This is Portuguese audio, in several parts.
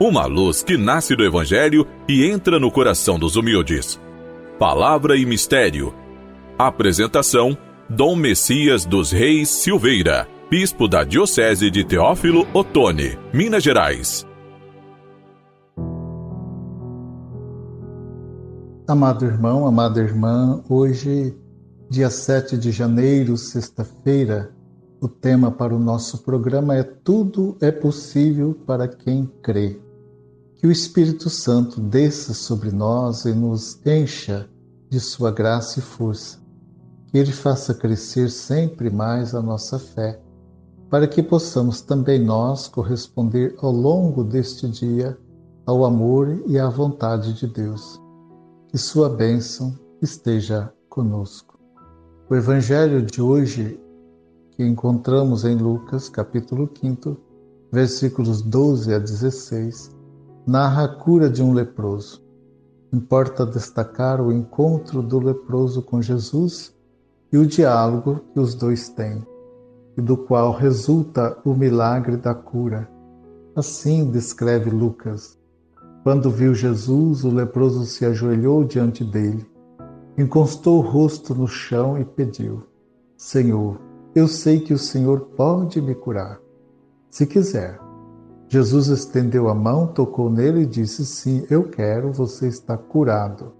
uma luz que nasce do Evangelho e entra no coração dos humildes. Palavra e Mistério. Apresentação: Dom Messias dos Reis Silveira, Bispo da Diocese de Teófilo Otoni, Minas Gerais. Amado irmão, amada irmã, hoje, dia 7 de janeiro, sexta-feira, o tema para o nosso programa é Tudo é possível para quem crê. Que o Espírito Santo desça sobre nós e nos encha de sua graça e força. Que ele faça crescer sempre mais a nossa fé, para que possamos também nós corresponder ao longo deste dia ao amor e à vontade de Deus. Que sua bênção esteja conosco. O evangelho de hoje que encontramos em Lucas, capítulo 5, versículos 12 a 16, narra a cura de um leproso. Importa destacar o encontro do leproso com Jesus e o diálogo que os dois têm, e do qual resulta o milagre da cura. Assim descreve Lucas. Quando viu Jesus, o leproso se ajoelhou diante dele, encostou o rosto no chão e pediu: Senhor, eu sei que o Senhor pode me curar. Se quiser, Jesus estendeu a mão, tocou nele e disse: Sim, eu quero, você está curado.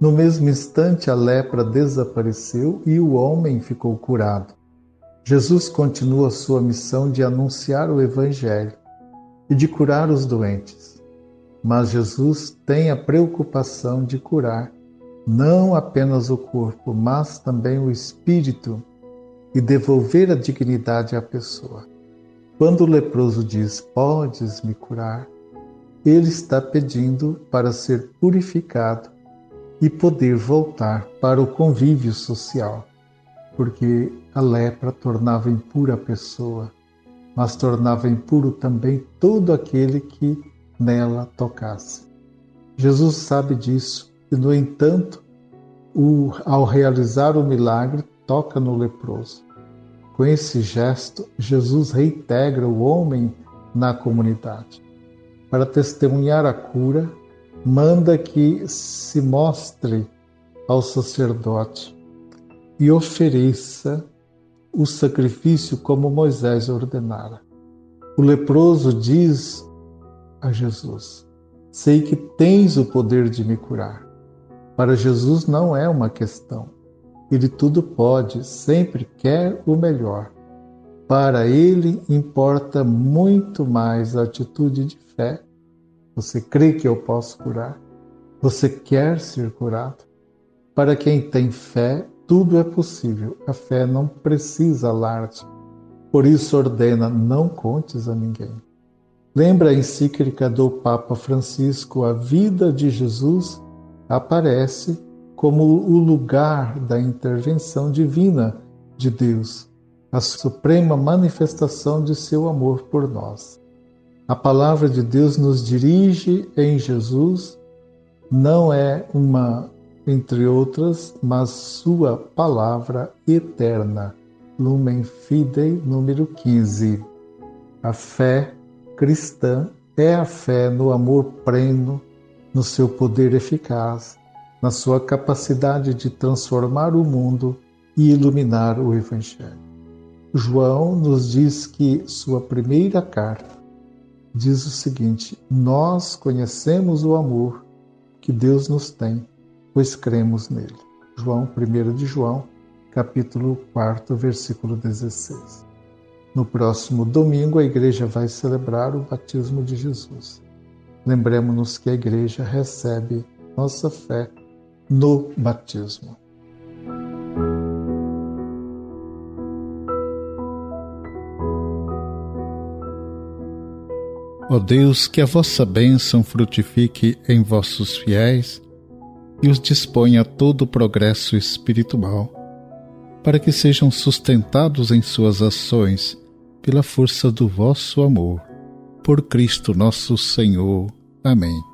No mesmo instante, a lepra desapareceu e o homem ficou curado. Jesus continua sua missão de anunciar o Evangelho e de curar os doentes. Mas Jesus tem a preocupação de curar não apenas o corpo, mas também o espírito e devolver a dignidade à pessoa. Quando o leproso diz: Podes me curar, ele está pedindo para ser purificado e poder voltar para o convívio social, porque a lepra tornava impura a pessoa, mas tornava impuro também todo aquele que nela tocasse. Jesus sabe disso e, no entanto, o, ao realizar o milagre, toca no leproso. Com esse gesto, Jesus reintegra o homem na comunidade. Para testemunhar a cura, manda que se mostre ao sacerdote e ofereça o sacrifício como Moisés ordenara. O leproso diz a Jesus: Sei que tens o poder de me curar. Para Jesus não é uma questão, ele tudo pode, sempre quer o melhor. Para ele importa muito mais a atitude de fé. Você crê que eu posso curar? Você quer ser curado? Para quem tem fé, tudo é possível. A fé não precisa alarde. Por isso ordena: não contes a ninguém. Lembra a encíclica do Papa Francisco: a vida de Jesus aparece como o lugar da intervenção divina de Deus, a suprema manifestação de seu amor por nós. A palavra de Deus nos dirige em Jesus, não é uma entre outras, mas sua palavra eterna. Lumen Fidei, número 15. A fé cristã é a fé no amor pleno, no seu poder eficaz, na sua capacidade de transformar o mundo e iluminar o Evangelho. João nos diz que sua primeira carta diz o seguinte: Nós conhecemos o amor que Deus nos tem, pois cremos nele. João 1 de João, capítulo 4, versículo 16. No próximo domingo, a igreja vai celebrar o batismo de Jesus. Lembremos-nos que a igreja recebe nossa fé no batismo. Ó Deus, que a vossa bênção frutifique em vossos fiéis e os disponha a todo o progresso espiritual, para que sejam sustentados em suas ações pela força do vosso amor. Por Cristo nosso Senhor. Amém.